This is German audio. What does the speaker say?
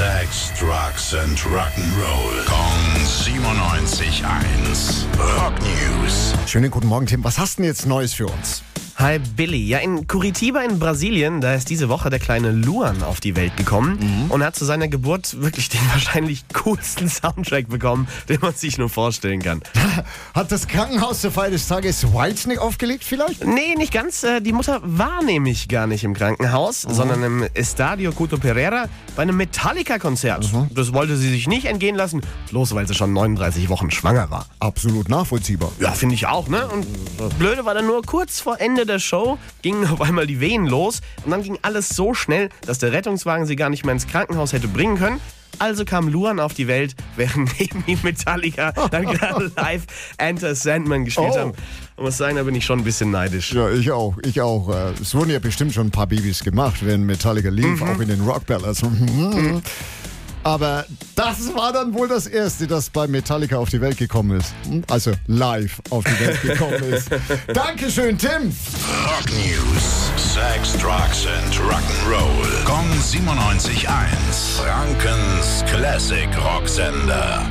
Sex, Drugs and Rock'n'Roll. Kong 97.1. Rock News. Schönen guten Morgen, Tim. Was hast du denn jetzt Neues für uns? Hi Billy. Ja, in Curitiba in Brasilien, da ist diese Woche der kleine Luan auf die Welt gekommen und hat zu seiner Geburt wirklich den wahrscheinlich coolsten Soundtrack bekommen, den man sich nur vorstellen kann. Hat das Krankenhaus zur Feier des Tages Whitesnake aufgelegt vielleicht? Nee, nicht ganz. Äh, Die Mutter war nämlich gar nicht im Krankenhaus, sondern im Estadio Couto Pereira bei einem Metallica-Konzert. Das wollte sie sich nicht entgehen lassen, bloß weil sie schon 39 Wochen schwanger war. Absolut nachvollziehbar. Ja, finde ich auch, ne? Und das Blöde war dann nur, kurz vor Ende der Show gingen auf einmal die Wehen los und dann ging alles so schnell, dass der Rettungswagen sie gar nicht mehr ins Krankenhaus hätte bringen können. Also kam Luan auf die Welt, während neben ihm Metallica dann gerade live Enter Sandman gespielt Oh. haben. Ich muss sagen, da bin ich schon ein bisschen neidisch. Ja, ich auch. Ich auch. Äh, Es wurden ja bestimmt schon ein paar Babys gemacht, wenn Metallica lief, auch in den Rock Ballads. Aber das war dann wohl das erste, das bei Metallica auf die Welt gekommen ist. Also live auf die Welt gekommen ist. Dankeschön, Tim. Rock News. Sex, Drugs and Rock'n'Roll. Kong 97.1. Frankens Classic Rocksender.